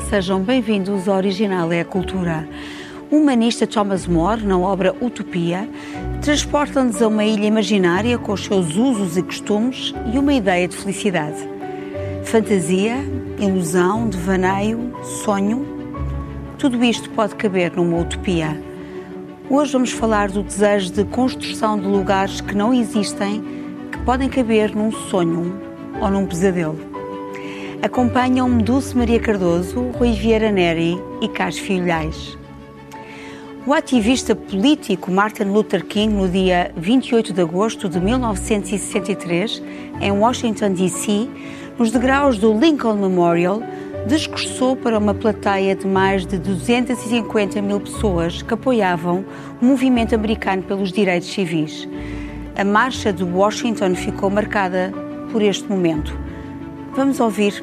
Sejam bem-vindos ao Original é a Cultura. O humanista Thomas More, na obra Utopia, transporta-nos a uma ilha imaginária com os seus usos e costumes e uma ideia de felicidade. Fantasia, ilusão, devaneio, sonho, tudo isto pode caber numa utopia. Hoje vamos falar do desejo de construção de lugares que não existem, que podem caber num sonho ou num pesadelo. Acompanham-me Dulce Maria Cardoso, Rui Vieira Neri e Carlos Filhais. O ativista político Martin Luther King, no dia 28 de agosto de 1963, em Washington, D.C., nos degraus do Lincoln Memorial, discursou para uma plateia de mais de 250 mil pessoas que apoiavam o movimento americano pelos direitos civis. A marcha de Washington ficou marcada por este momento. Vamos ouvir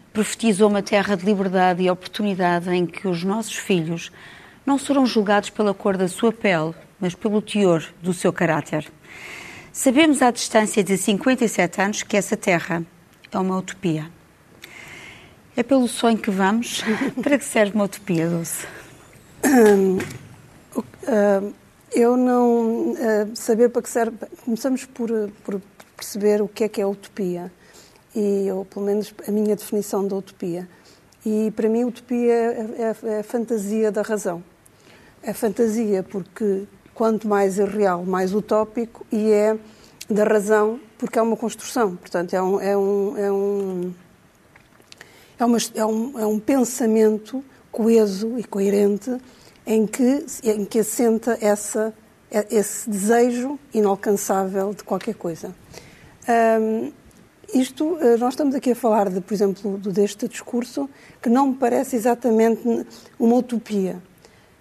profetizou uma terra de liberdade e oportunidade em que os nossos filhos não serão julgados pela cor da sua pele, mas pelo teor do seu caráter. Sabemos à distância de 57 anos que essa terra é uma utopia. É pelo sonho que vamos? Para que serve uma utopia, Dulce? Uh, eu não uh, saber para que serve. Começamos por, por perceber o que é que é utopia e ou pelo menos a minha definição da utopia. E para mim, utopia é, é, é a fantasia da razão. É fantasia porque quanto mais irreal, mais utópico, e é da razão porque é uma construção. Portanto, é um, é um, é um, é uma, é um, é um pensamento coeso e coerente em que, em que assenta essa, esse desejo inalcançável de qualquer coisa. Um, isto, eh, nós estamos aqui a falar, de, por exemplo, deste discurso, que não me parece exatamente uma utopia.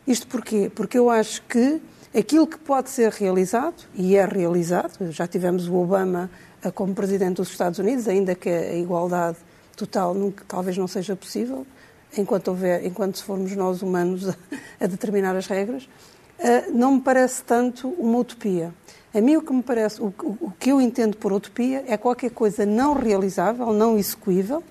Isto porquê? Porque eu acho que aquilo que pode ser realizado, e é realizado, já tivemos o Obama eh, como presidente dos Estados Unidos, ainda que a igualdade total nunca, talvez não seja possível, enquanto, houver, enquanto formos nós humanos a, a determinar as regras, uh, não me parece tanto uma utopia. A mim o que me parece, o, o, que eu entendo por utopia é qualquer coisa não realizável, não execuível,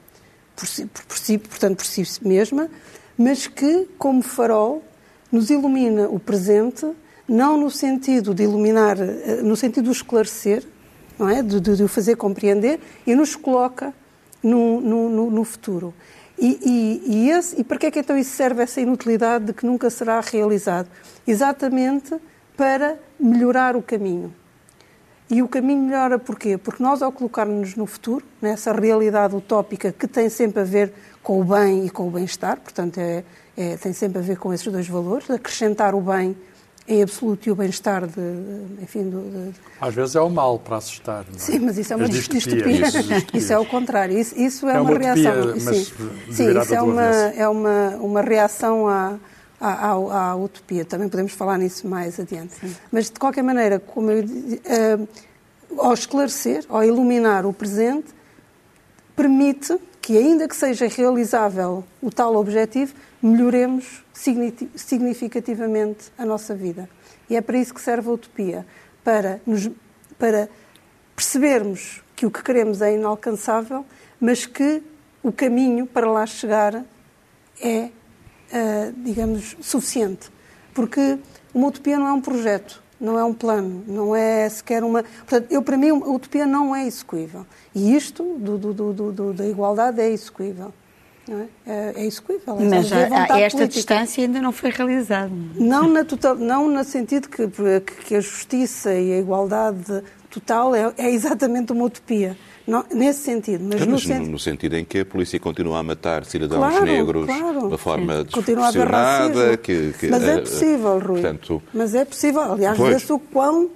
por si, por, si, portanto por si mesma, mas que, como farol, nos ilumina o presente, não no sentido de iluminar, eh, no sentido de esclarecer, não é? de, de, de o fazer compreender, e nos coloca no, no, no futuro. E, e, e, esse, e para que é que então isso serve, essa inutilidade de que nunca será realizado? Exatamente para melhorar o caminho. E o caminho melhora porquê? Porque nós, ao colocarmos-nos no futuro, nessa realidade utópica que tem sempre a ver com o bem e com o bem-estar, portanto, é, é, tem sempre a ver com esses dois valores, acrescentar o bem em absoluto e o bem-estar de, enfim, do, de... Às vezes é o mal para assustar, não é? Sim, mas isso é uma distopia. distopia. Isso é o contrário. Isso, isso é, é, uma, uma utopia, reação. Sim, sim isso é uma, é uma, uma reação à, à, à, à, utopia. Também podemos falar nisso mais adiante. Sim. Mas, de qualquer maneira, como eu, uh, ao esclarecer, ao iluminar o presente, permite que, ainda que seja realizável o tal objetivo, melhoremos significativamente a nossa vida. E é para isso que serve a utopia, para, nos, para percebermos que o que queremos é inalcançável, mas que o caminho para lá chegar é digamos, suficiente. Porque uma utopia não é um projeto, não é um plano, não é sequer uma. Portanto, eu, para mim, a utopia não é execuível. E isto do, do, do, da igualdade é execuível. Não é? é, é execuível. Mas Mas a, a esta política. distância ainda não foi realizado. Não, na total, não no sentido que, que a justiça e a igualdade total é, é exatamente uma utopia. Não, nesse sentido. Mas, Mas no, sentido, no sentido em que a polícia continua a matar cidadãos Claro, negros claro. de uma forma desproporcionada. Que, que, Mas eh, é possível, Rui. Portanto, Mas é possível. Aliás, vê-se o quão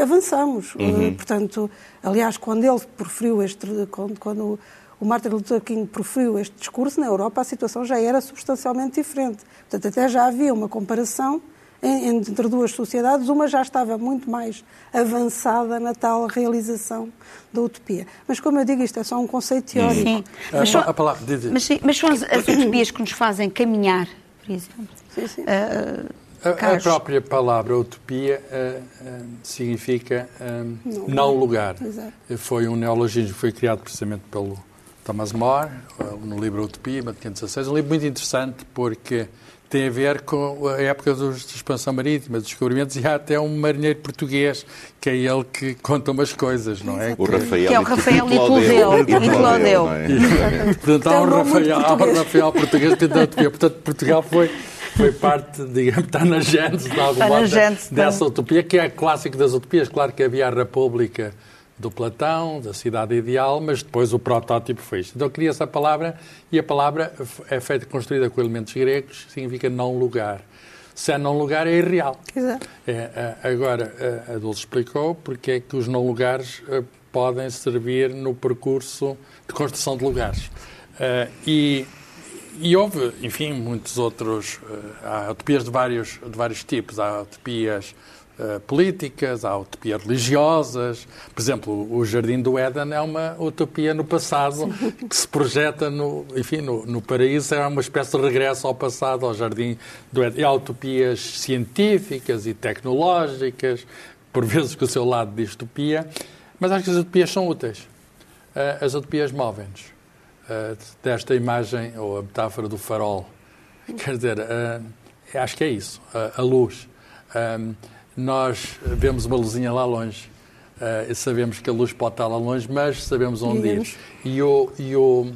avançamos. Uhum. Uh, Portanto, aliás, quando ele proferiu este. Quando, quando o Martin Luther King proferiu este discurso, na Europa a situação já era substancialmente diferente. Portanto, até já havia uma comparação entre duas sociedades, uma já estava muito mais avançada na tal realização da utopia. Mas, como eu digo, isto é só um conceito teórico. Sim. A, Mas a palavra, diz- mas, sim, mas são as, as utopias que nos fazem caminhar, por exemplo. Sim, sim. Ah, A, a própria palavra utopia ah, ah, significa ah, não, lugar. Exato. Foi um neologismo que foi criado precisamente pelo Thomas More, ah, no livro Utopia, 1516. Um livro muito interessante porque tem a ver com a época dos, de expansão marítima, dos descobrimentos, e há até um marinheiro português, que é ele que conta umas coisas, não é? o Rafael, Que é o Rafael e Clodeu. Clodeu. não é? Portanto, há Tem um Rafael, há um português. Rafael português que tem utopia. Portanto, Portugal foi, foi parte, digamos, está na gênese de algum Está na modo gênese, dessa utopia, que é clássico das utopias. Claro que havia a República do Platão, da cidade ideal, mas depois o protótipo foi isto. Então cria-se a palavra e a palavra é feita, construída com elementos gregos, significa não lugar. Se é não lugar, é irreal. Exato. É, a- agora, a- a Dulce explicou porque é que os não lugares eh, podem servir no percurso de construção de lugares. Eh, e, e houve, enfim, muitos outros. eh, há utopias de vários, de vários tipos. Há utopias eh, políticas, há utopias religiosas. Por exemplo, o Jardim do Éden é uma utopia no passado que se projeta no, enfim, no, no paraíso, é uma espécie de regresso ao passado, ao Jardim do Éden. E há utopias científicas e tecnológicas, por vezes com o seu lado de distopia, mas acho que as utopias são úteis. Eh, As utopias movem-nos. Eh, Desta imagem, ou a metáfora do farol, quer dizer, acho que é isso, a- a luz. Um, nós vemos uma luzinha lá longe uh, e sabemos que a luz pode estar lá longe, mas sabemos onde ir. Digamos. E o, e, o,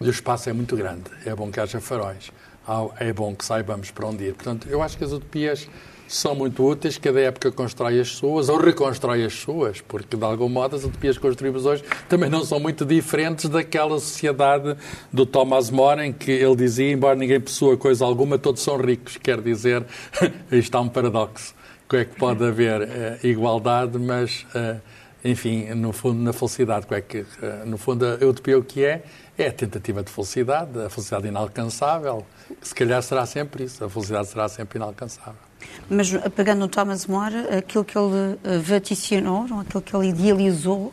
e o espaço é muito grande. É bom que haja faróis. Há- É bom que saibamos para onde ir. Portanto, eu acho que as utopias são muito úteis. Cada época constrói as suas ou reconstrói as suas, porque de algum modo as utopias que construímos hoje também não são muito diferentes daquela sociedade do Thomas More em que ele dizia, embora ninguém possua coisa alguma, todos são ricos. Quer dizer, aí está um paradoxo. É que pode haver eh, igualdade, mas, eh, enfim, no fundo, na felicidade. Que é que, eh, no fundo, a utopia o que é? É a tentativa de felicidade, a felicidade inalcançável. Se calhar será sempre isso, a felicidade será sempre inalcançável. Mas pegando no Thomas More, aquilo que ele vaticinou, não, aquilo que ele idealizou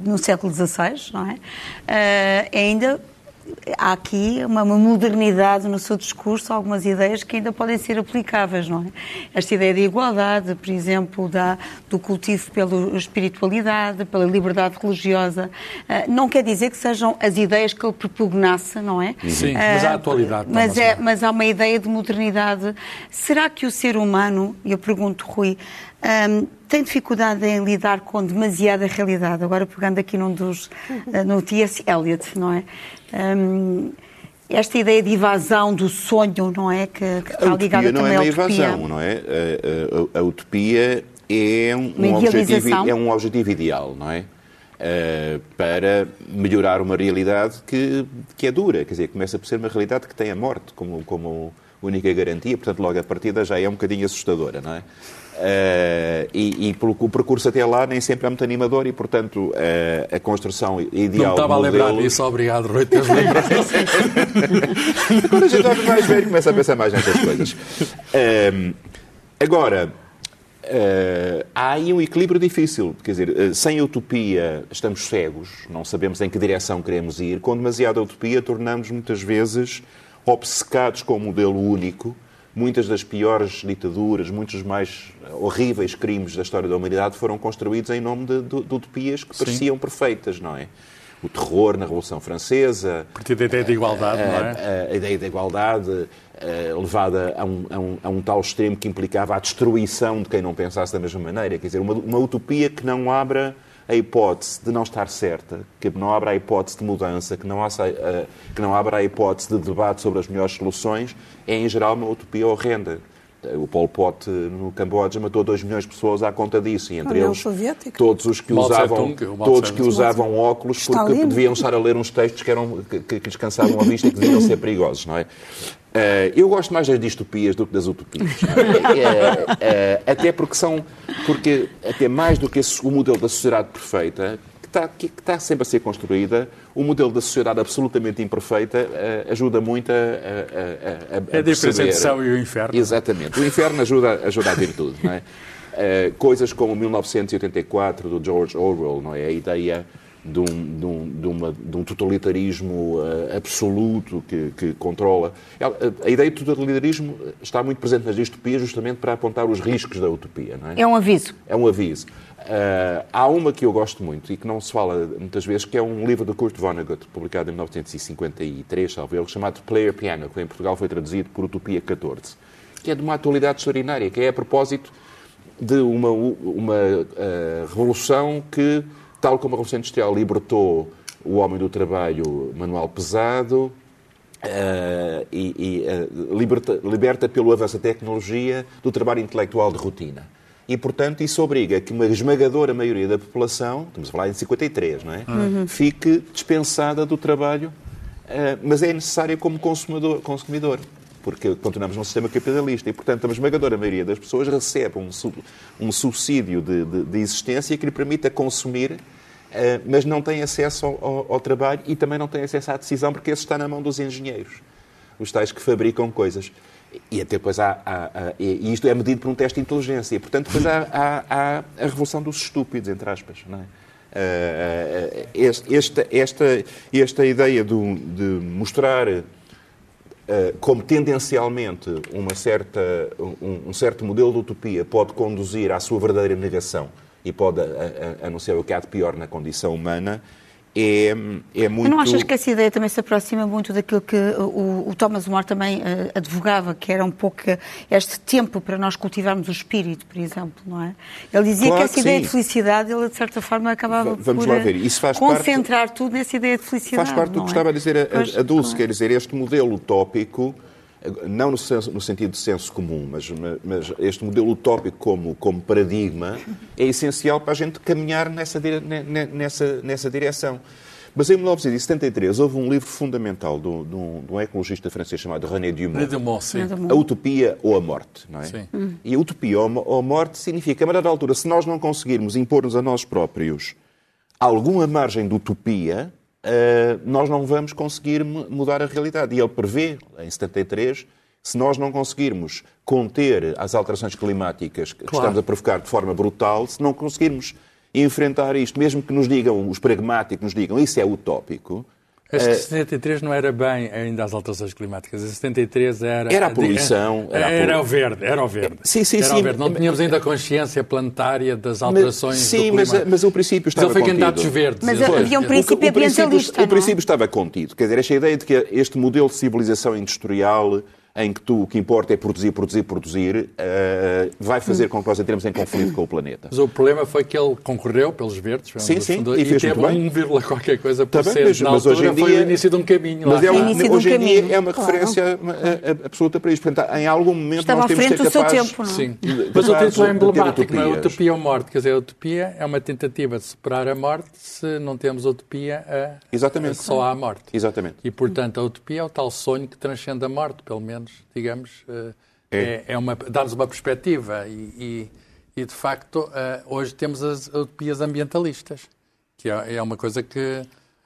no século XVI, não é? Eh, ainda há aqui uma, uma modernidade no seu discurso, algumas ideias que ainda podem ser aplicáveis, não é? Esta ideia de igualdade, por exemplo, da, do cultivo pela espiritualidade, pela liberdade religiosa, eh, não quer dizer que sejam as ideias que ele propugnasse, não é? Sim, mas há atualidade, Mas, Thomas é, mas há uma ideia de modernidade. Será que o ser humano, eu pergunto, Rui, hum, tem dificuldade em lidar com demasiada realidade? Agora pegando aqui num dos, eh, no T.S. Eliot, não é? Hum, esta ideia de evasão do sonho, não é? Que, que está A ligada utopia não também é à utopia. evasão, não é? A, a- a utopia é um, um objetivo, é um objetivo ideal, não é? Eh, para melhorar uma realidade que, que é dura, quer dizer, começa por ser uma realidade que tem a morte como, como única garantia, portanto, logo a partida já é um bocadinho assustadora, não é? Eh, e, e pelo- o percurso até lá nem sempre é muito animador e, portanto, eh, a construção Não ideal estava a lembrar modelo- disso, obrigado, Rui, lembrado. Quando a gente vai mais velho, começa a pensar mais nessas coisas. Ahm, agora, ah, há aí um equilíbrio difícil. Quer dizer, sem utopia estamos cegos, não sabemos em que direção queremos ir. Com demasiada utopia, tornamos muitas vezes obcecados com um modelo único. Muitas das piores ditaduras, muitos dos mais horríveis crimes da história da humanidade foram construídos em nome de, de- de utopias que pareciam perfeitas, não é? O terror na Revolução Francesa, A partir da ideia de igualdade, não é? a, a ideia da igualdade eh, levada a um, a, um, a um tal extremo que implicava a destruição de quem não pensasse da mesma maneira. Quer dizer, uma, uma utopia que não abra a hipótese de não estar certa, que não abra a hipótese de mudança, que não, há, uh, que não abra a hipótese de debate sobre as melhores soluções, é em geral uma utopia horrenda. O Pol Pot no Camboja matou 2 milhões de pessoas à conta disso, e entre eles todos os que usavam, todos que usavam óculos porque deviam estar a ler uns textos que, eram, que, que lhes cansavam a vista e que deviam ser perigosos, não é? Uh, eu gosto mais das distopias do que das utopias. É? uh, uh, até porque são. Porque, até mais do que esse, o modelo da sociedade perfeita, está, que, está sempre a ser construída, o modelo da sociedade absolutamente imperfeita ajuda muito a. a, a, a é a diferença entre céu e o inferno. Exatamente. O inferno ajuda, ajuda a virtude. Não é? coisas como 1984 do George Orwell, não é? A ideia de um, de um, de uma, de um totalitarismo uh, absoluto que, que controla. A, a, ideia de totalitarismo está muito presente nas distopias justamente para apontar os riscos da utopia. Não é? é um aviso. É um aviso. Uh, há uma que eu gosto muito e que não se fala muitas vezes, que é um livro de Kurt Vonnegut, publicado em 1953, salvo ele, chamado Player Piano, que em Portugal foi traduzido por Utopia 14, que é de uma atualidade extraordinária, que é a propósito de uma, uma uh, revolução que tal como a Revolução Industrial libertou o homem do trabalho manual pesado, Uh, e, e uh, liberta, liberta, pelo avanço da tecnologia do trabalho intelectual de rotina. E, portanto, isso obriga que uma esmagadora maioria da população, estamos a falar em 53, não é? Uhum. Fique dispensada do trabalho, uh, mas é necessária como consumidor, consumidor porque continuamos num sistema capitalista e, portanto, a esmagadora maioria das pessoas recebe um, um subsídio de, de, de, existência que lhe permita consumir, uh, mas não tem acesso ao, ao, ao, trabalho e também não tem acesso à decisão, porque esse está na mão dos engenheiros, os tais que fabricam coisas. E até depois há, há, há, e isto é medido por um teste de inteligência. E, portanto, depois há, há, a revolução dos estúpidos, entre aspas. Não é? Uh, esta, esta, esta ideia de, mostrar eh, como tendencialmente uma certa, um, um, certo modelo de utopia pode conduzir à sua verdadeira negação e pode anunciar o que há de pior na condição humana, é, é muito... não achas que essa ideia também se aproxima muito daquilo que o, o Thomas More também uh, advogava, que era um pouco este tempo para nós cultivarmos o espírito, por exemplo, não é? Ele dizia claro que essa que ideia sim. de felicidade, ele de certa forma acabava Vamos por lá ver. Isso faz concentrar parte... tudo nessa ideia de felicidade, Faz parte do que é? estava a dizer a, a Dulce, claro. quer dizer, este modelo utópico não no, senso, no, sentido de senso comum, mas, mas, este modelo utópico como, como paradigma é essencial para a gente caminhar nessa, nessa, nessa direção. Mas em 1973 houve um livro fundamental de um, de um ecologista francês chamado René Dumont. Dumont sim. A Utopia ou a Morte, não é? Sim. E a Utopia ou a Morte significa, a dada altura, se nós não conseguirmos impor-nos a nós próprios alguma margem de utopia, nós não vamos conseguir mudar a realidade. E ele prevê, em 73, se nós não conseguirmos conter as alterações climáticas que claro. estamos a provocar de forma brutal, se não conseguirmos enfrentar isto, mesmo que nos digam, os pragmáticos nos digam, isso é utópico, este 73 não era bem ainda as alterações climáticas. Em 73 era... Era a poluição. Era, era, era o verde, era o verde. Sim, sim, era sim. Verde. Não tínhamos ainda a consciência planetária das alterações mas, Sim, mas, mas, o princípio estava contido. Mas ele foi candidatos verdes. Mas havia um princípio o, o ambientalista, O princípio estava contido. Quer dizer, esta ideia de que este modelo de civilização industrial em que tu, o que importa é produzir, produzir, produzir, uh, vai fazer com que nós entremos em conflito com o planeta. Mas o problema foi que ele concorreu pelos verdes, sim, sim, e, e teve 1, qualquer coisa por cento. Mas, na mas hoje em dia, foi o início de um caminho. Mas é um, hoje em dia é uma claro. referência claro. absoluta para isto. Portanto, em algum momento Estava nós temos que ser capazes... Seu tempo, não? É? Sim. Mas o título é emblemático, não é? Utopia ou morte. Quer dizer, a utopia é uma tentativa de superar a morte se não temos utopia, a, Exatamente. A só há a morte. Exatamente. E, portanto, a utopia é o tal sonho que transcende a morte, pelo menos, digamos é, é, é uma, dá-nos uma perspectiva e, e, e de facto, uh, hoje temos as utopias ambientalistas, que é, é uma coisa que,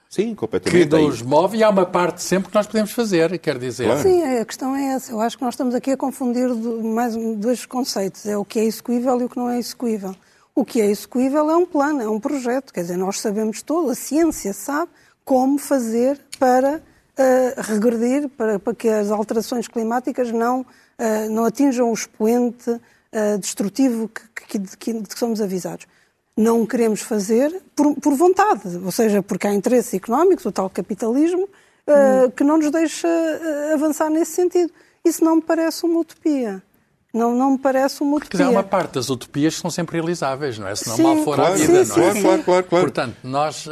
Sim, completamente. que nos move e há uma parte sempre que nós podemos fazer, quer dizer. Claro. Sim, a questão é essa. Eu acho que nós estamos aqui a confundir mais dois conceitos. É o que é execuível e o que não é execuível. O que é execuível é um plano, é um projeto. Quer dizer, nós sabemos todo, a ciência sabe como fazer para uh, regredir, para, para, que as alterações climáticas não, uh, não atinjam o expoente uh, destrutivo que, que, que, que, somos avisados. Não queremos fazer por, por, vontade, ou seja, porque há interesses económicos, o tal capitalismo, hum. que não nos deixa avançar nesse sentido. Isso não me parece uma utopia. Não, não me parece uma Quer dizer, há utopia. uma parte das utopias que são sempre realizáveis, não é? Senão Sim, mal for claro, a vida, sim, não é? sim, Claro, sim. claro, claro, claro. Portanto, nós...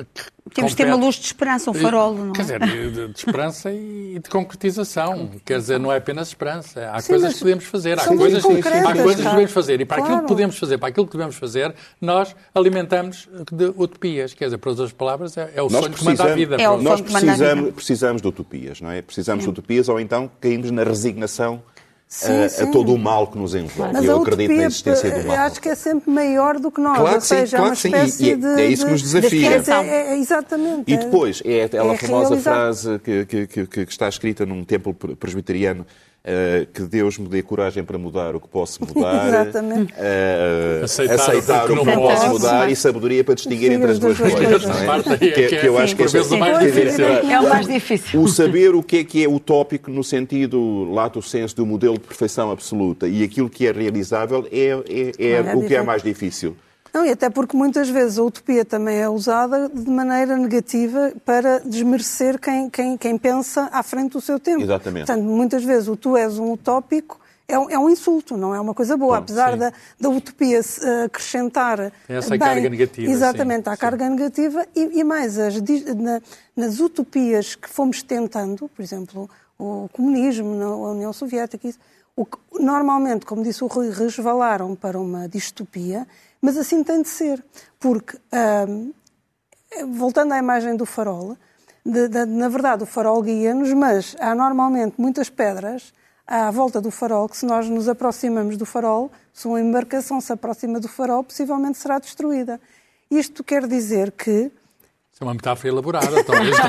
Temos de ter uma luz de esperança, um farol, não é? Quer dizer, de, de esperança e de concretização. Quer dizer, não é apenas esperança. Há Sim, coisas que podemos fazer. Há coisas, há coisas que devemos fazer. E para aquilo Claro. que podemos fazer, para aquilo que devemos fazer, nós alimentamos de utopias. Quer dizer, por outras palavras, é, é o Nós sonho que manda a vida. É nós que precisamos, precisamos de utopias, não é? Precisamos de utopias ou então caímos na resignação Sim, a, sim. a todo o mal que nos envolve. Mas Eu a acredito na existência do eu mal. acho que é sempre maior do que nós. Claro ou que sim, seja, é claro sim. espécie E- e de. é isso que nos de- desafia. de- é- é- exatamente. E depois, é aquela é famosa realizar. frase que, que- que- que está escrita num templo pre- presbiteriano, eh, que Deus me dê coragem para mudar o que posso mudar, Exatamente. eh, Aceitar aceitar, o que não não posso mudar e sabedoria para distinguir entre as duas coisas. é? é Que, que é, que eu acho sim, que vezes, o mais difícil. É o mais difícil. o saber o que é que é utópico no sentido lato senso do modelo de perfeição absoluta e aquilo que é realizável é, é- é é o que é mais difícil. Não, e até porque muitas vezes a utopia também é usada de maneira negativa para desmerecer quem, quem, quem pensa à frente do seu tempo. Exatamente. Portanto, muitas vezes o tu és um utópico é um, é um insulto, não é uma coisa boa. Apesar sim. da, da utopia se, eh, acrescentar. Essa bem- carga negativa, Exatamente, sim, sim. carga negativa e, e mais, as na- nas utopias que fomos tentando, por exemplo, o comunismo, na União Soviética, isso, o que, normalmente, como disse o Rui, resvalaram para uma distopia, mas assim tem de ser, porque, voltando à imagem do farol, de- de- na verdade o farol guia-nos, mas há normalmente muitas pedras à volta do farol que se nós nos aproximamos do farol, se uma embarcação se aproxima do farol, possivelmente será destruída. Isto quer dizer que Isso é uma metáfora elaborada, talvez.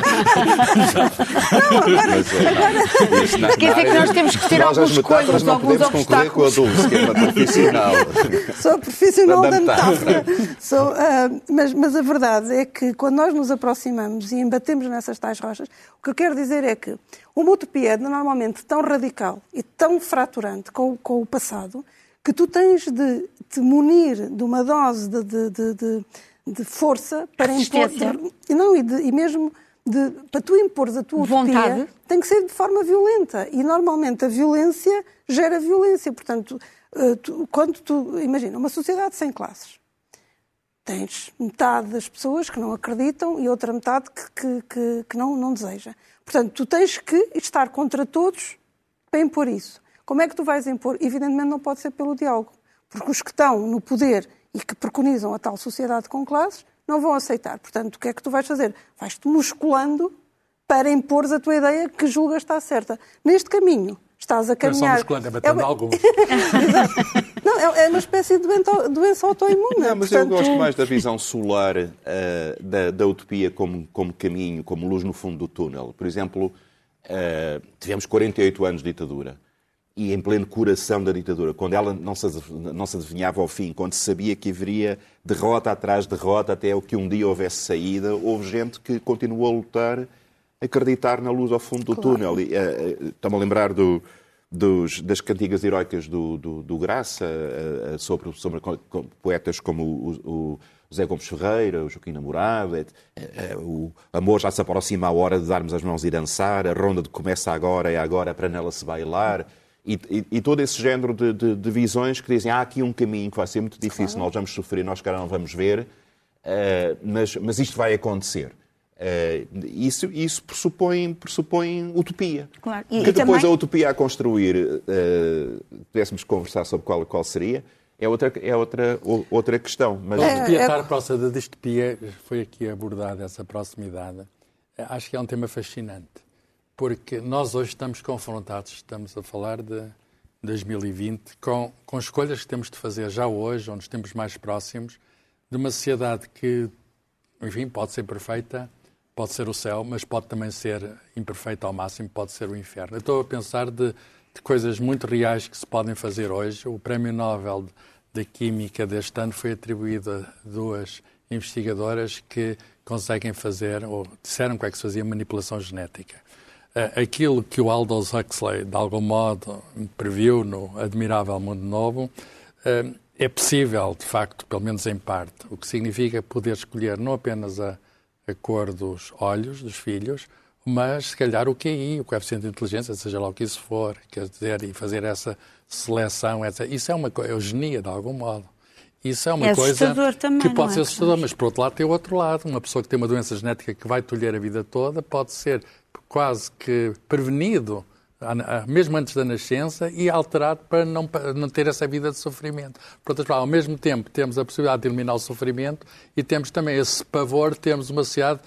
Mas, eh, isso na- Quer dizer que nós temos que ter nós, alguns coisas, não alguns podemos concorrer com a obstáculos. Dulce, que é uma profissional. Sou profissional Da da metáfora. metáfora. Sou, ah, mas, mas a verdade é que quando nós nos aproximamos e embatemos nessas tais rochas, o que eu quero dizer é que uma utopia é normalmente tão radical e tão fraturante com, com o passado que tu tens de te munir de uma dose de, de, de, de- de força para impor. De- e não, e, de- e mesmo de, para tu impores a tua Vontade. utopia, tem que ser de forma violenta. E normalmente a violência gera violência. Portanto, eh, tu- quando tu. Imagina, uma sociedade sem classes. Tens metade das pessoas que não acreditam e outra metade que, que, que, que não, não deseja. Portanto, tu tens que estar contra todos para impor isso. Como é que tu vais impor? Evidentemente não pode ser pelo diálogo. Porque os que estão no poder e que preconizam a tal sociedade com classes não vão aceitar. Portanto, o que é que tu vais fazer? Vais-te musculando para impores a tua ideia que julgas estar certa. Neste caminho, estás a Não é só caminhar... musculante, é batendo uma- alguns. Exato. Não, é é uma espécie de doença, autoimune. Não, mas eu Portanto, gosto mais da visão solar eh, da, da utopia como, como caminho, como luz no fundo do túnel. Por exemplo, eh, tivemos 48 anos de ditadura e em pleno coração da ditadura, quando ela não se, não se adivinhava ao fim, quando se sabia que haveria derrota atrás de derrota até o que um dia houvesse saída, houve gente que continuou a lutar, a acreditar na luz ao fundo do túnel. E, eh, eh, Estou-me a lembrar do, dos- das cantigas heroicas do, do, do Graça, eh, sobre, sobre poetas como o, o José Gomes Ferreira, o Joaquim Namorado, o amor já se aproxima a hora de darmos as mãos e dançar, a ronda de começa agora, é agora para nela se bailar. E, e- e todo esse género de, de- de visões que dizem há aqui um caminho que vai ser muito difícil, nós vamos sofrer, nós cara não vamos ver, eh, mas, mas isto vai acontecer. Eh, isso isso pressupõe, pressupõe utopia. Claro. E- que e depois também- a utopia a construir, eh, pudéssemos conversar sobre qual, qual seria, é outra, é outra, outra questão. Mas A utopia é- estar próxima da distopia foi aqui abordada essa proximidade. Acho que é um tema fascinante, porque nós hoje estamos confrontados, estamos a falar de 2020, com, com escolhas que temos de fazer já hoje, onde estamos mais próximos, de uma sociedade que, enfim, pode ser perfeita, pode ser o céu, mas pode também ser imperfeita ao máximo, pode ser o inferno. Eu estou a pensar de, de coisas muito reais que se podem fazer hoje. O Prémio Nobel de Química deste ano foi atribuído a duas investigadoras que conseguem fazer, ou disseram que é que se fazia manipulação genética. Eh, Aquilo que o Aldous Huxley, de algum modo, previu no Admirável Mundo Novo, eh, é possível, de facto, pelo menos em parte, o que significa poder escolher não apenas a, a cor dos olhos dos filhos, mas se calhar o QI, o coeficiente de inteligência, seja lá o que isso for, quer dizer, e fazer essa seleção, etc. Isso é uma coisa, eugenia de algum modo. Isso é uma É coisa também, que pode é, ser assustador, mas por outro lado tem o outro lado. Uma pessoa que tem uma doença genética que vai tolher a vida toda pode ser quase que prevenido, mesmo antes da nascença, e alterado para não, para não ter essa vida de sofrimento. Por outras palavras, ao mesmo tempo temos a possibilidade de eliminar o sofrimento e temos também esse pavor, temos uma sociedade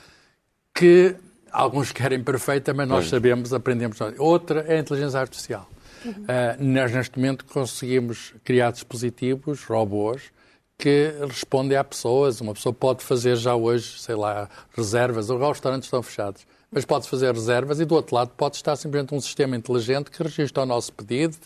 que alguns querem perfeita, mas nós sabemos, aprendemos. Outra é a inteligência artificial. Ah, nós, neste momento, conseguimos criar dispositivos, robôs, que respondem a pessoas. Uma pessoa pode fazer já hoje, sei lá, reservas. Os restaurantes estão fechados. Mas pode fazer reservas e do outro lado pode estar simplesmente um sistema inteligente que registra o nosso pedido,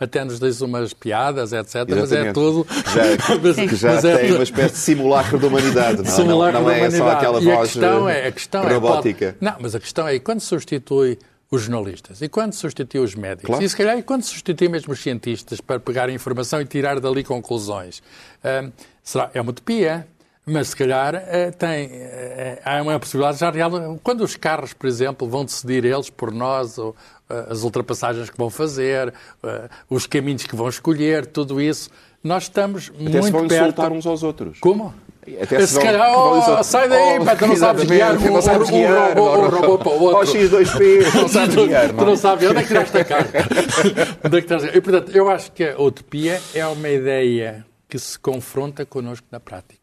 até nos diz umas piadas, etc. Mas é Exatamente. tudo. Já, Mas- que já mas é tem tudo- uma espécie de simulacro da humanidade. Não, Simulacro não, não é só humanidade. aquela e a voz questão eh, é, a questão é, robótica. pode- não, mas a questão é, e quando substitui os jornalistas? E quando substitui os médicos? Claro. E se calhar, e quando substitui mesmo os cientistas para pegar a informação e tirar dali conclusões? Hum, será, é uma utopia. Mas se calhar eh, tem, eh, há uma possibilidade já real. Quando os carros, por exemplo, vão decidir eles por nós, ou, eh, as ultrapassagens que vão fazer, eh, os caminhos que vão escolher, tudo isso, nós estamos Até se muito vão perto. insultar uns aos outros. Como? Até se se vão- calhar, vão oh, sai daí, Oh, pá, tu não sabes guiar não um, sabes guiar, oh, robô para o outro. Oh, X2P, não sabes guiar, tu não. não sabes onde é que tiraste a carta. onde é que tiraste... E, portanto, eu acho que a utopia é uma ideia que se confronta connosco na prática.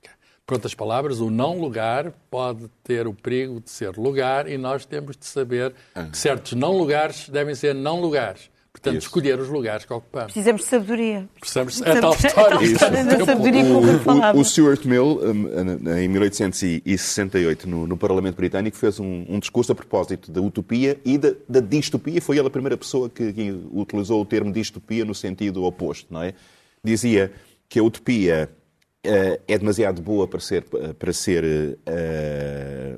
Por outras palavras, o não lugar pode ter o perigo de ser lugar e nós temos de saber que certos não lugares devem ser não lugares. Portanto, Isso. escolher os lugares que ocupamos. Precisamos de sabedoria. Precisamos, é tal Precisamos- história. é tal história da Isso. sabedoria que o. O, o Stuart Mill, um, em 1868, no, no Parlamento Britânico, fez um, um discurso a propósito da utopia e da, da distopia. Foi ele a primeira pessoa que, que utilizou o termo distopia no sentido oposto, não é? Dizia que a utopia é demasiado boa para ser, para ser eh,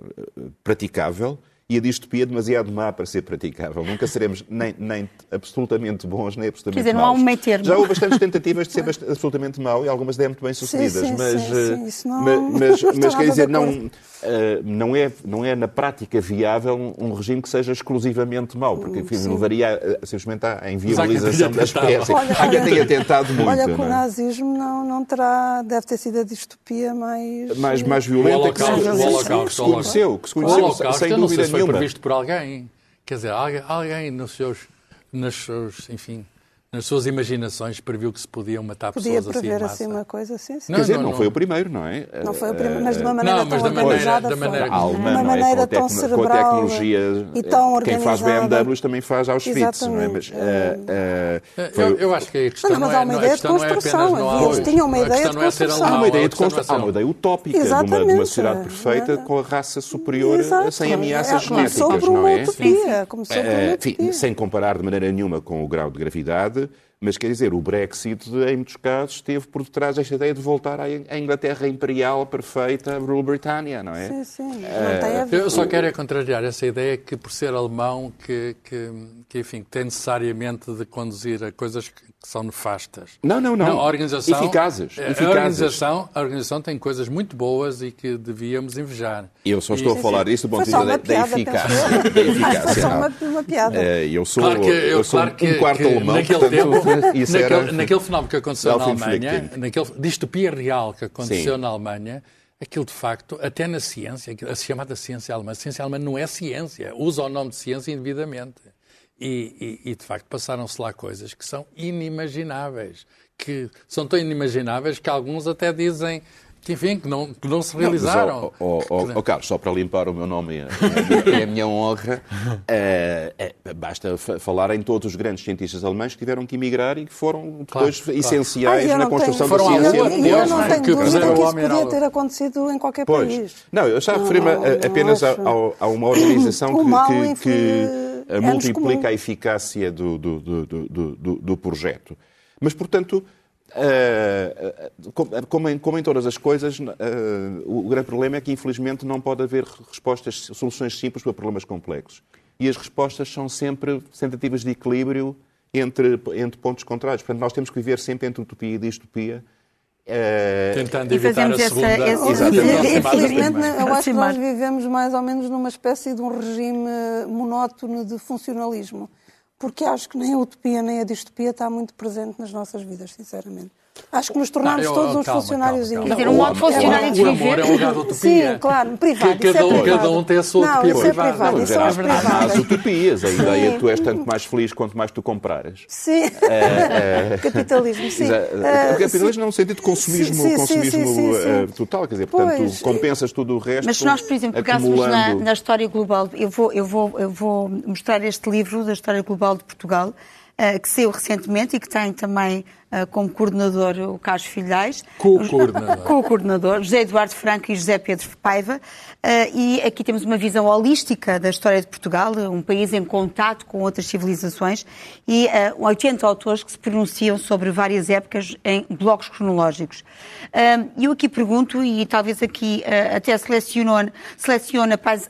praticável e a distopia é demasiado má para ser praticável. Nunca seremos nem, nem absolutamente bons, nem absolutamente Quer dizer, não há maus. um meio termo. Já houve bastantes tentativas de ser absolutamente mau e algumas deram muito bem sucedidas, sim, mas, sim, eh, sim, isso não- ma- mas, estou mas quer dizer, não, eh, não, é, não é na prática viável um, regime que seja exclusivamente mau, porque enfim, Sim. levaria eh, simplesmente à Mas inviabilização da espécie. Olha, Há quem olha- tenha tentado muito. Olha que o é? nazismo não, não terá, deve ter sido a distopia mais... mais, mais violenta que se, conheceu, que se conheceu sem dúvida foi previsto por alguém. Quer dizer, alguém, nos seus, nas seus, enfim, nas suas imaginações previu que se podiam matar Podia pessoas assim em prever assim uma coisa assim, sim. Não, Quer dizer, não, não, não. foi o primeiro, não é? Não foi o primeiro, Eh, mas de uma maneira Não, mas tão da maneira- organizada da maneira que- a alemã, de uma não é? maneira tão tecno- com a cerebral tecnologia. e tão Quem faz organizada. BMWs também faz Auschwitz, não é? Mas, eh, eh, foi- Eu, eu acho que a questão Não, não, mas é, há uma não, ideia de é construção, eles tinham uma ideia de não é construção. Há uma ideia de é construção, há uma ideia utópica de uma, uma sociedade perfeita com a raça superior Exato. sem ameaças É, genéticas, não uma é? Começou por uma Eh, utopia. sem comparar de maneira nenhuma com o grau de gravidade, mas quer dizer, o Brexit, em muitos casos, esteve por detrás desta ideia de voltar à Inglaterra imperial perfeita, Rule Britannia, não é? Sim, sim. Não tem a ver. Eu só quero é contrariar essa ideia que, por ser alemão, que, que, que, enfim, tem necessariamente de conduzir a coisas que, que são nefastas. Não, não, não. a organização, Eficazes, A eficazes. organização, a organização tem coisas muito boas e que devíamos invejar. Eu só E- estou a falar disso do ponto de vista da, piada, eficácia. Da foi eficácia, só não. uma, uma piada. Eh, Eu sou, Claro que, eu, eu sou claro que, um quarto que alemão, naquele portanto, tempo, isso naquele, era... naquele fenómeno que aconteceu na. Alemanha, naquele distopia real que aconteceu Sim. na Alemanha, aquilo de facto, até na ciência, a chamada ciência alemã, a ciência alemã não é ciência, usa o nome de ciência indevidamente. E, e- e, de facto passaram-se lá coisas que são inimagináveis, que são tão inimagináveis que alguns até dizem que, enfim, que não, que não se Não, realizaram. ó, ó, ó, ó, Carlos, só para limpar o meu nome e a, a minha honra, eh, eh, basta fa- falar em todos os grandes cientistas alemães que tiveram que emigrar e que foram depois claro. essenciais eu na não construção tenho- da ciência lua, E eu mundial. não tenho que dúvida puseram que isso podia ter acontecido em qualquer Pois. país. Não, eu já Não, referi-me a- não, não apenas a, a uma organização O que, que- eh, multiplica a eficácia do, do, do, do, projeto. Mas, portanto, eh, como, como em, como em todas as coisas, eh, o grande problema é que, infelizmente, não pode haver respostas, soluções simples para problemas complexos. E as respostas são sempre tentativas de equilíbrio entre, entre pontos contrários. Portanto, nós temos que viver sempre entre utopia e distopia eh, Tentando E evitar a essa- segunda. Exatamente. das Infelizmente, primas. eu acho que nós vivemos mais ou menos numa espécie de um regime monótono de funcionalismo. Porque acho que nem a utopia nem a distopia está muito presente nas nossas vidas, sinceramente. Acho que nos tornamos eu- todos uns calma, funcionários calma, Quer calma. dizer, um modo funcionário de O amor viver. é um lugar de utopia. Sim, claro, privado. Que isso cada é um- privado. cada um tem a sua não, utopia isso é privada. privado. Não, Isso são há, as há privadas. utopias. A ideia Sim. de que tu és tanto mais feliz quanto mais tu comprares. Sim. Capitalismo, sim. Exa- Ah, o capitalismo sim. não no sentido de consumismo, Sim, sim, consumismo sim, sim, sim. eh, total, quer dizer, portanto, Pois. tu compensas tudo o resto. Mas se nós, por exemplo, pegássemos na, acumulando- na história global, eu vou, eu, vou, eu vou mostrar este livro da história global de Portugal, eh, que saiu recentemente e que tem também como coordenador o Carlos Filhais. Co-coordenador. Co-coordenador, José Eduardo Franco e José Pedro Paiva. Eh, e aqui temos uma visão holística da história de Portugal, um país em contato com outras civilizações, e eh, 80 autores que se pronunciam sobre várias épocas em blocos cronológicos. Eu aqui pergunto, e talvez aqui até seleciono,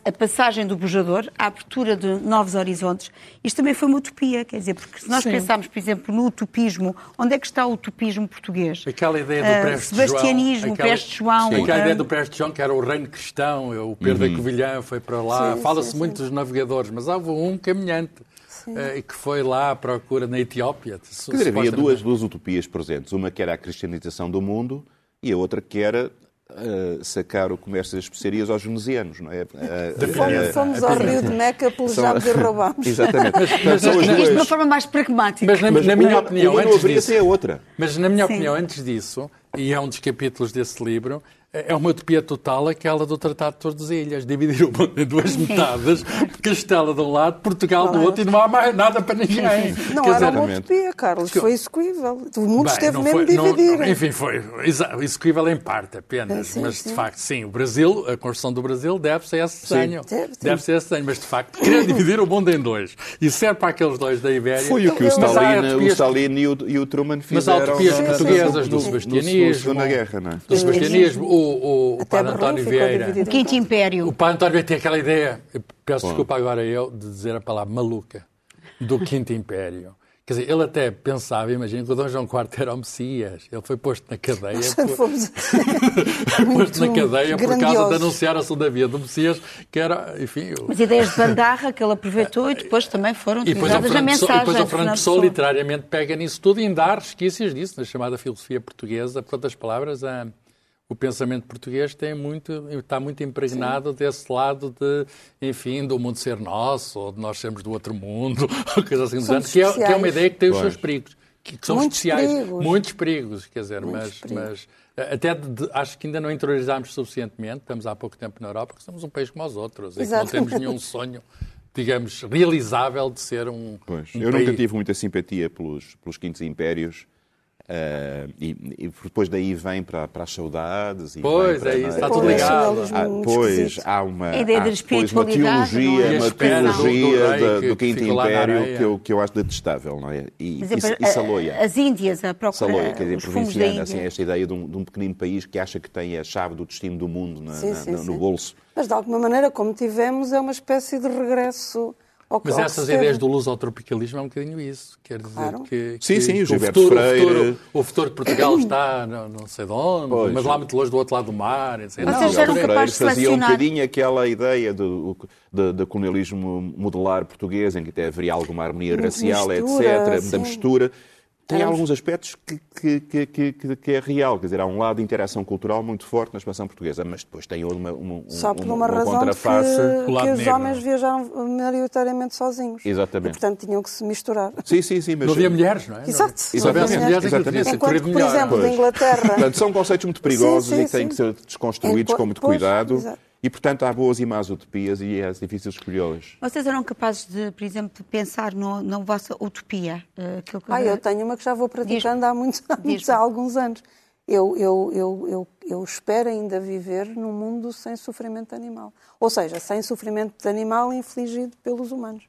a passagem do bujador, a abertura de novos horizontes. Isto também foi uma utopia, quer dizer, porque se nós Sim. pensarmos, por exemplo, no utopismo, onde é que está o utopismo português? Aquela ideia do Ah, Preste João. Sebastianismo, aquela- Preste João. Sim. Aquela ah, ideia do Preste João, que era o reino cristão, o Pedro da Covilhã foi para lá. Fala-se sim, muito dos navegadores, mas houve um caminhante eh, e que foi lá à procura na Etiópia. Quer dizer, havia duas, duas utopias presentes. Uma que era a cristianização do mundo e a outra que era sacar o comércio das especiarias aos venezianos, não é? Eh, Fomos, ao Rio de Meca, pelejamos e roubámos. Exatamente. Portanto, são as Isto de uma forma mais pragmática. Mas na, Mas na minha opinião, uma antes disso, a outra. Mas, na minha Sim. opinião, antes disso, e é um dos capítulos desse livro, é uma utopia total aquela do Tratado de Tordesilhas, dividir o mundo em duas metades, Castela de um lado, Portugal do outro, e não há mais nada para ninguém. Não Quer era dizer, uma utopia, Carlos. Foi execuível. O mundo Bem, esteve não mesmo foi- não- dividido. enfim, foi execuível em parte apenas. Sim, mas, sim. de facto, sim, o Brasil, a construção do Brasil deve-se a esse desenho. Deve, sim. Deve-se a esse desenho. Mas, de facto, querer dividir o mundo em dois e serve para aqueles dois da Ibéria... Foi o que o Mas Stalin, o Stalin e, o, e o Truman Mas fizeram há utopias portuguesas do sebastianismo. Na Guerra, não é? Do sebastianismo, o, o, Padre Vieira... O Quinto Império. O Padre António Vieira tem aquela ideia, peço desculpa agora eu, de dizer a palavra maluca, do Quinto Império. Quer dizer, ele até pensava, imagina, que o Dom João IV era o Messias. Ele foi posto na cadeia. por- Fomos posto na cadeia por causa de anunciar a segunda via do Messias, que era, enfim... o- As ideias de bandarra que ele aproveitou e depois também foram utilizadas na Pessoa, e mensagem. depois o Fernando Pessoa literariamente pega nisso tudo e ainda há resquícios disso, na chamada filosofia portuguesa. Por outras palavras, a- o pensamento português tem muito, está muito impregnado desse lado de, enfim, do mundo ser nosso, ou de nós sermos do outro mundo, ou coisa assim Somos que é, que é uma ideia que tem os Pois. seus perigos. Que, que são Muitos especiais, perigos. muitos perigos, quer dizer, Muitos mas, perigos. mas eh, até de- de- acho que ainda não interiorizámos suficientemente, estamos há pouco tempo na Europa, porque somos um país como os outros, e que não temos nenhum sonho, digamos, realizável de ser um, Pois. um Eu país. nunca tive muita simpatia pelos, pelos quintos impérios. Eh, e, e depois daí vem para, para as saudades. E Pois, para, é isso, está Pois, tudo ligado. nacionalismo Ah, pois, há uma, A ideia há da depois uma não teologia, é? Uma do- teologia do do que Quinto Império que eu, que eu acho detestável, não é? E, e, é, e Saloia. As Índias, a procura, Saloia, quer dizer, provinciana, assim, esta ideia de um, de um pequenino país que acha que tem a chave do destino do mundo na- Sim, na- sim, no, sim. no bolso. Mas de alguma maneira, como tivemos, é uma espécie de regresso Mas essas ideias do lusotropicalismo é um bocadinho isso. Quer dizer Claro. que, Sim, que- sim, o que o Gilberto futuro, Freire. O futuro, o futuro de Portugal está não, não sei de onde, Pois. mas lá muito longe do outro lado do mar. Etc. Vocês Não, eram Miguel Freire capazes de fazia um selecionar- bocadinho aquela ideia do, do, do colonialismo modular português, em que até haveria alguma harmonia racial, mistura, etc., sim. da mistura. Tem Éramos- alguns aspectos que, que, que, que- é real. Quer dizer, há um lado de interação cultural muito forte na expansão portuguesa, mas depois tem uma, uma, um- Só por uma, uma, razão contraface. que, que os negro. homens viajaram maioritariamente sozinhos. Exatamente. E, portanto, tinham que se misturar. Sim, sim, sim. Mas, não havia mulheres, não é? Exato. Não havia mulheres, Exatamente. Enquanto, por exemplo, Pois. da Inglaterra... Portanto, são conceitos muito perigosos Sim, sim, e que têm sim. que ser desconstruídos Enqu- com muito pois, cuidado. exato. E, portanto, há boas e más utopias e é difícil escolhê-las. Vocês eram capazes de, por exemplo, pensar no, na vossa utopia? eh, aquilo que- Ah, eu tenho uma que já vou praticando há, muitos, há, muitos- Diz-me. há alguns anos. Eu, eu, eu, eu, eu espero ainda viver num mundo sem sofrimento animal. Ou seja, sem sofrimento de animal infligido pelos humanos.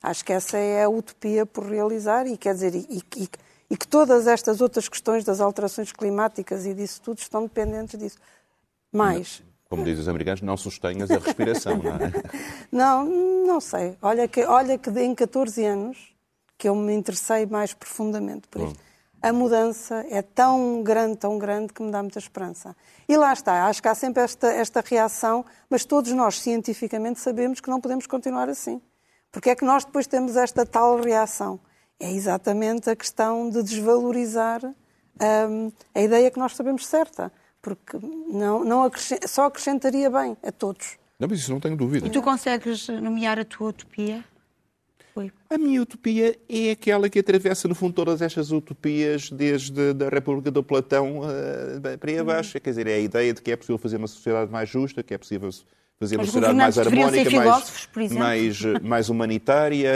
Acho que essa é a utopia por realizar e quer dizer, e, e- e que todas estas outras questões das alterações climáticas e disso tudo estão dependentes disso. Mais, Como dizem os americanos, não sustenhas a respiração, não é? Não, não sei. Olha que, olha que em 14 anos que eu me interessei mais profundamente por isto. a mudança é tão grande, tão grande, que me dá muita esperança. E lá está, acho que há sempre esta, esta reação, mas todos nós, cientificamente, sabemos que não podemos continuar assim. Porque é que nós depois temos esta tal reação? É exatamente a questão de desvalorizar hum, a ideia que nós sabemos certa. Porque não, não acrescent, só acrescentaria bem a todos. Não, mas isso não tenho dúvida. E tu consegues nomear a tua utopia? Foi. A minha utopia é aquela que atravessa, no fundo, todas estas utopias, desde a República do Platão uh, para aí abaixo. Quer dizer, é a ideia de que é possível fazer uma sociedade mais justa, que é possível fazer uma Os sociedade mais harmónica, mais, filósofos, por exemplo. mais, eh, mais humanitária.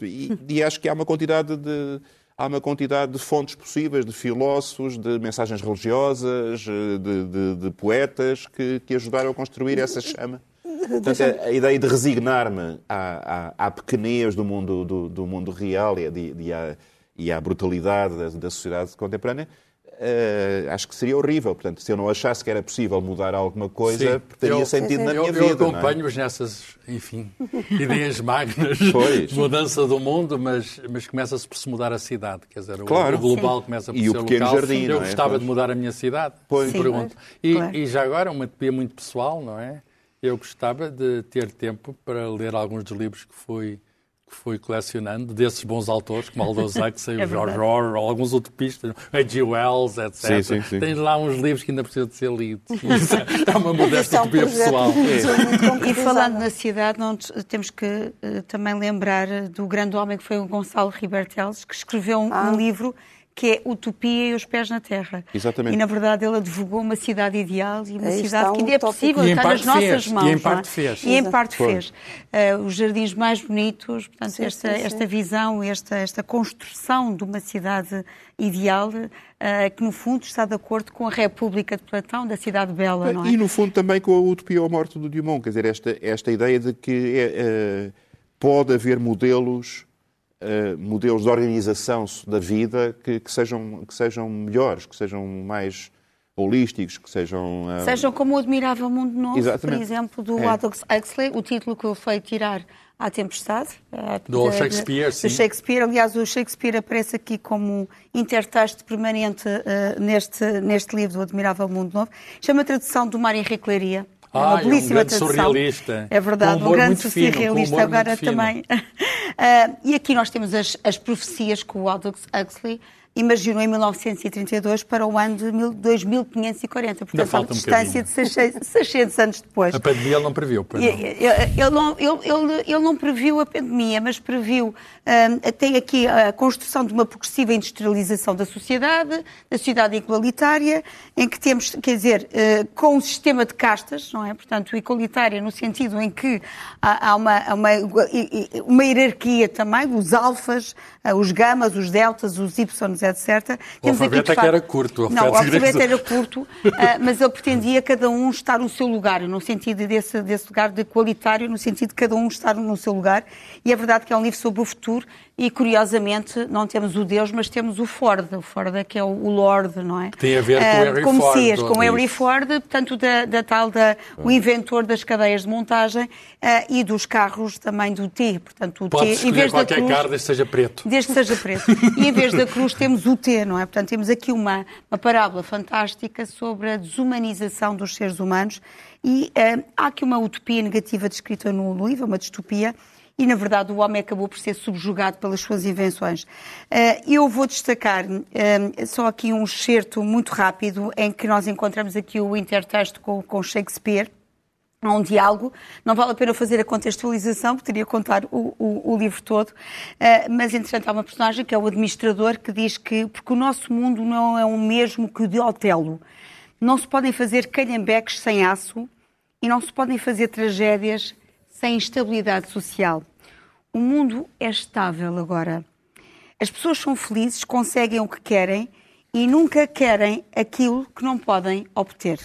uh, e, e acho que há uma quantidade de. Há uma quantidade de fontes possíveis, de filósofos, de mensagens religiosas, eh, de, de- de poetas que, que ajudaram a construir essa chama. Portanto, a, ideia de resignar-me à, à, à pequenez do mundo, do, do mundo real e, de- de à- e à brutalidade da, da sociedade contemporânea, eh, acho que seria horrível. Portanto, se eu não achasse que era possível mudar alguma coisa, Sim. teria Eu- sentido na Eu, minha eu vida. não é? acompanho-os nessas, enfim, ideias magnas de mudança do mundo, mas, mas começa-se por se mudar a cidade. Quer dizer, o- Claro. o global começa por E o ser pequeno local. jardim, eu é? gostava Pois. de mudar a minha cidade. Pois. Sim. Pergunto. E, Claro. e já agora, uma utopia muito pessoal, não é? Eu gostava de ter tempo para ler alguns dos livros que fui, que fui colecionando, desses bons autores, como Aldous Huxley, É o George. Orwell, alguns utopistas, H.G. Wells, etc. Sim, sim, sim. Tem lá uns livros que ainda precisam de ser lidos. Isso é uma modesta é um utopia pessoal. muito E falando na cidade, não te- temos que eh, também lembrar do grande homem que foi o Gonçalo Riberteles, que escreveu um, Ah. um livro que é Utopia e os Pés na Terra. Exatamente. E, na verdade, ele advogou uma cidade ideal e uma Aí cidade que um ainda é possível, E está nas parte nossas fez, e mãos. em não é? parte fez. E em Exato. parte Foi. fez. Eh, os jardins mais bonitos, portanto, Sim, esta, sim, sim. esta visão, esta, esta construção de uma cidade ideal, eh, que no fundo está de acordo com a República de Platão, da cidade bela, não é? E, no fundo, também com a utopia ou morte do Dumont. Quer dizer, esta, esta ideia de que é, eh, pode haver modelos, eh, modelos de organização da vida que, que sejam, que sejam melhores, que sejam mais holísticos, que sejam... eh, Sejam como o Admirável Mundo Novo, Exatamente. por exemplo, do É. Aldous Huxley, o título que ele foi tirar à Tempestade. eh, Do de- Shakespeare, de- sim. Do Shakespeare. Aliás, o Shakespeare aparece aqui como intertexto permanente eh, neste, neste livro do Admirável Mundo Novo. Chama a tradução do Mário Henrique Leiria. É Ah, uma é um belíssima grande tradução. surrealista. É verdade, um humor grande fino, surrealista agora também. Ah, e aqui nós temos as, as profecias que o Aldous Huxley imaginou em 1932 para o ano de mil- 2540. Portanto, há uma um distância de 600, 600 anos depois. A pandemia ele não previu, pois não. Ele não, ele, ele- ele não previu a pandemia, mas previu. hum, tem aqui a construção de uma progressiva industrialização da sociedade, da sociedade igualitária, em que temos, quer dizer, eh, com um sistema de castas, não é? Portanto, igualitária no sentido em que há, há uma, uma, uma hierarquia também, os alfas, eh, os gamas, os deltas, os ys, etc. O alfabeto é que era curto, o Não, o alfabeto era- curto, ah, mas ele pretendia cada um estar no seu lugar, no sentido desse, desse lugar de qualitário, no sentido de cada um estar no seu lugar. E é verdade que é um livro sobre o futuro e, curiosamente, não temos o Deus, mas temos o Ford. O Ford é que é o, o Lord, não é? tem a ver com Ah, Henry como Ford, com isso. Henry Ford, portanto, da, da tal, da, o inventor das cadeias de montagem ah, e dos carros também do T. Portanto, o Pode T, em vez da qualquer cruz, carne, desde que seja preto. Desde que seja preto. E em vez da cruz temos o T, não é? Portanto, temos aqui uma, uma parábola fantástica sobre a desumanização dos seres humanos e eh, há aqui uma utopia negativa descrita no livro, uma distopia, e na verdade o homem acabou por ser subjugado pelas suas invenções. Eh, eu vou destacar eh, só aqui um excerto muito rápido em que nós encontramos aqui o intertexto com, Shakespeare há um diálogo. Não vale a pena fazer a contextualização, que contar o, o- o livro todo. Uh, mas, entretanto, há uma personagem que é o administrador que diz que, porque o nosso mundo não é o mesmo que o de Otelo. Não se podem fazer calhambeques sem aço e não se podem fazer tragédias sem estabilidade social. O mundo é estável agora. As pessoas são felizes, conseguem o que querem e nunca querem aquilo que não podem obter.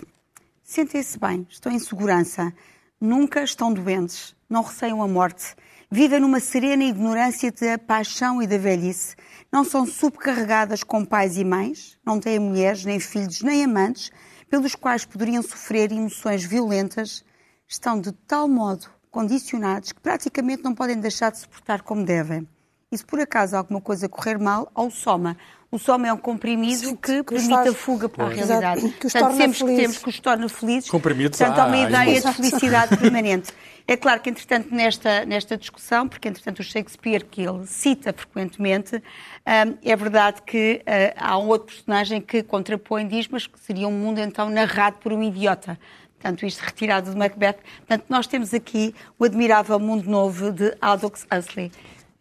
Sentem-se bem, estão em segurança, nunca estão doentes, não receiam a morte, vivem numa serena ignorância da paixão e da velhice, não são subcarregadas com pais e mães, não têm mulheres, nem filhos, nem amantes, pelos quais poderiam sofrer emoções violentas, estão de tal modo condicionados que praticamente não podem deixar de se portar como devem. E se por acaso alguma coisa correr mal, ao soma, o sono é um comprimido Sim, que, que permite faz- a fuga para a Exato, realidade. que os Portanto, torna sempre que felizes. temos que os torna felizes. Comprimidos Portanto, há uma há, ideia exato. de felicidade permanente. É claro que, entretanto, nesta, nesta discussão, porque, entretanto, o Shakespeare, que ele cita frequentemente, hum, é verdade que ah, há um outro personagem que contrapõe, diz, mas que seria um mundo, então, narrado por um idiota. Portanto, isto retirado de Macbeth. Portanto, nós temos aqui o admirável Mundo Novo de Aldous Huxley.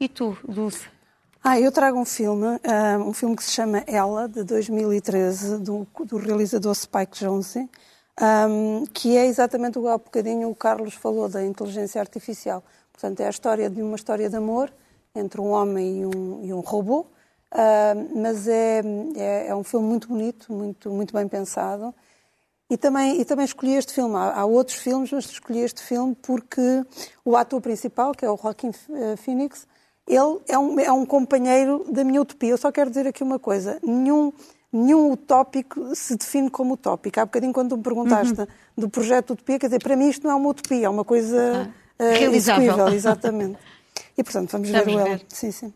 E tu, Dulce? Ah, eu trago um filme, ah, um filme que se chama Ela, de 2013, do, do realizador Spike Jonze, ahm, que é exatamente que há bocadinho o Carlos falou da inteligência artificial. Portanto, é a história de uma história de amor entre um homem e um, e um robô, ah, mas é, é, é um filme muito bonito, muito, muito bem pensado. E também, e também escolhi este filme. Há, há outros filmes, mas escolhi este filme porque o ator principal, que é o Joaquin eh, Phoenix, ele é um, é um companheiro da minha utopia. Eu só quero dizer aqui uma coisa: nenhum, nenhum utópico se define como utópico. Há bocadinho, quando tu me perguntaste Uhum. do projeto Utopia, quer dizer, para mim isto não é uma utopia, é uma coisa Ah, eh, realizável. execuível, exatamente. E portanto, vamos, ver Vamos o Ela. ver. Sim, sim.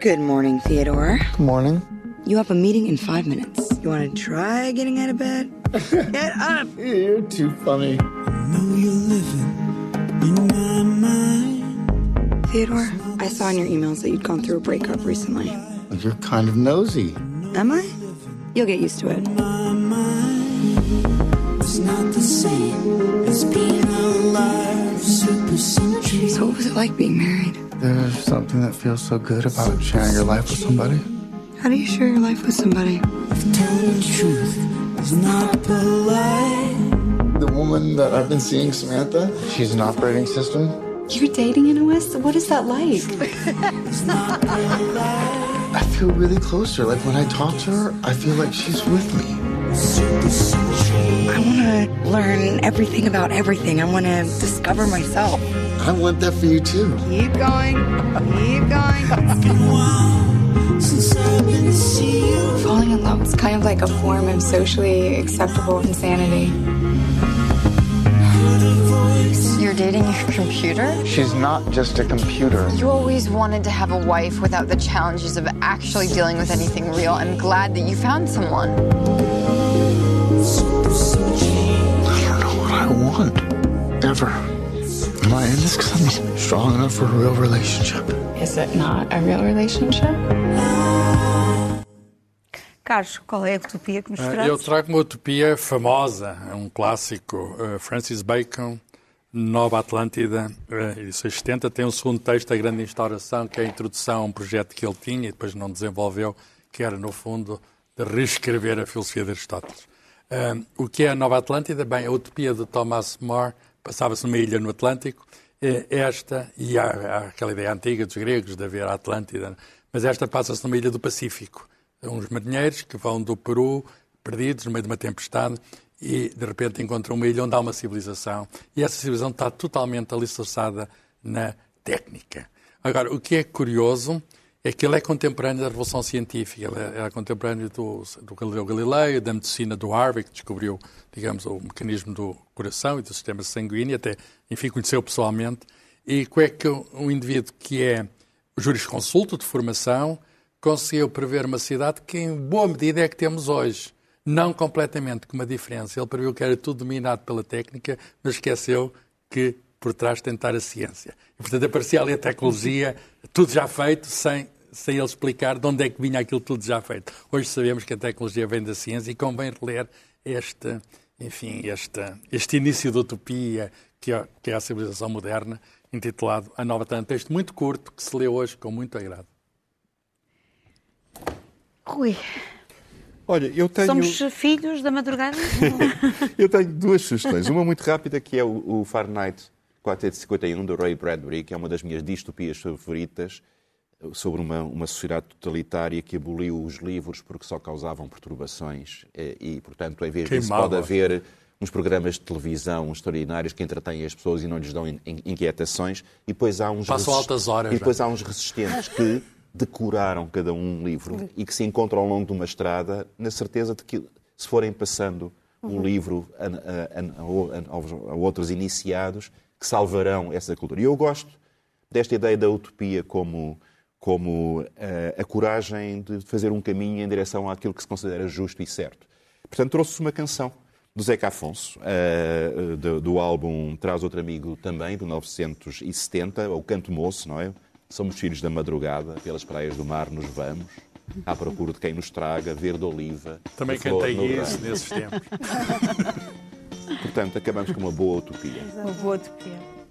Good morning, Theodore. Good morning. You have a meeting in five minutes. You want to try getting out of bed? Get up! You're too funny. I know you're living in my mind. Theodore, I saw in your emails that you'd gone through a breakup recently. You're kind of nosy. Am I? You'll get used to it. So, what was it like being married? There's something that feels so good about sharing your life with somebody. How do you share your life with somebody? Telling The truth is not polite. The woman that I've been seeing, Samantha, she's an operating system. You're dating an OS? What is that like? I feel really close to her. Like when I talk to her, I feel like she's with me. I want to learn everything about everything. I want to discover myself. I want that for you too. Keep going. Keep going. Falling in love is kind of like a form of socially acceptable insanity. You're dating your computer? She's not just a computer. You always wanted to have a wife without the challenges of actually dealing with anything real. I'm glad that you found someone. I don't know what I want. Ever. Am I in this because I'm strong enough for a real relationship? Is it not a real relationship? Carlos, qual é a utopia que nos Ah, traz? Eu trago uma utopia famosa, é um clássico, ah, Francis Bacon, Nova Atlântida, ah, edição 70, tem um segundo texto, A Grande Instauração, que é a introdução a um projeto que ele tinha e depois não desenvolveu, que era, no fundo, de reescrever a filosofia de Aristóteles. O que é a Nova Atlântida? Bem, a utopia de Thomas More passava-se numa ilha no Atlântico, esta, e há, aquela ideia antiga dos gregos de haver a Atlântida, mas esta passa-se numa ilha do Pacífico. Uns marinheiros que vão do Peru, perdidos no meio de uma tempestade, e de repente encontram uma ilha onde há uma civilização. E essa civilização está totalmente alicerçada na técnica. Agora, o que é curioso é que ele é contemporâneo da Revolução Científica, ele é, é contemporâneo do, do Galileu Galilei, da medicina do Harvey, que descobriu, digamos, o mecanismo do coração e do sistema sanguíneo, até, enfim, conheceu pessoalmente. E como é que um indivíduo que é jurisconsulto de formação conseguiu prever uma cidade que, em boa medida, é a que temos hoje. Não completamente, com uma diferença. Ele previu que era tudo dominado pela técnica, mas esqueceu que por trás estar a ciência. E, portanto, aparecia ali a tecnologia, tudo já feito, sem, sem ele explicar de onde é que vinha aquilo tudo já feito. Hoje sabemos que a tecnologia vem da ciência e convém reler este, enfim, este, este início da utopia que é, que é a civilização moderna, intitulado A Nova Atlântida. Um texto muito curto que se lê hoje com muito agrado. Rui, Olha, eu tenho, somos filhos da madrugada? eu tenho duas sugestões. Uma muito rápida, que é o, o Fahrenheit 451, do Ray Bradbury, que é uma das minhas distopias favoritas, sobre uma, uma sociedade totalitária que aboliu os livros porque só causavam perturbações eh, e, portanto, em vez disso pode haver uns programas de televisão extraordinários que entretêm as pessoas e não lhes dão in- in- inquietações. E depois há uns Passam altas horas, E depois há uns resistentes que decoraram cada um um livro e que se encontram ao longo de uma estrada na certeza de que, se forem passando o livro a, a- a- a- a- aos- a outros iniciados, que salvarão essa cultura. E eu gosto desta ideia da utopia como, como eh, a coragem de fazer um caminho em direção àquilo que se considera justo e certo. Portanto, trouxe uma canção do Zeca Afonso, eh, do, do álbum Traz Outro Amigo também, de 1970, o Canto Moço, não é? Somos filhos da madrugada, pelas praias do mar nos vamos, à procura de quem nos traga, verde oliva. Também cantei isso nesses tempos. Portanto, acabamos com uma boa utopia. Uma boa utopia.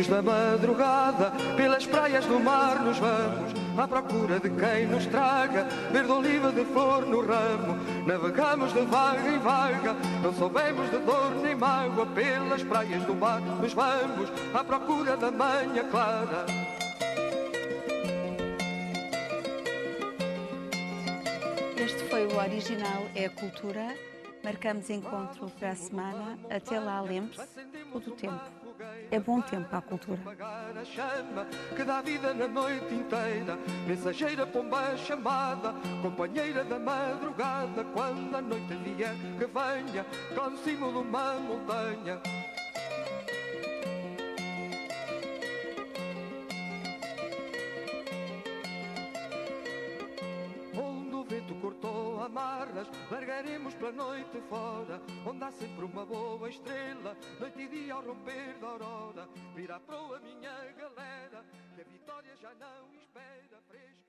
Filhos da madrugada, pelas praias do mar nos vamos, à procura de quem nos traga, verde oliva de flor no ramo. Navegamos de vaga em vaga, não soubemos de dor nem mágoa, pelas praias do mar nos vamos, à procura da manhã clara. Este foi o original É a Cultura. Marcamos encontro para a semana. Até lá, lembre-se, o tempo. É bom tempo à cultura. apagar a chama que dá vida na noite inteira. Mensageira pomba chamada, companheira da madrugada. Quando a noite vier, que venha no cimo de uma montanha. Amarras, largaremos pela noite fora. Onde há sempre uma boa estrela, noite e dia ao romper da aurora. Virá proa minha galera, que a vitória já não espera. Fresca.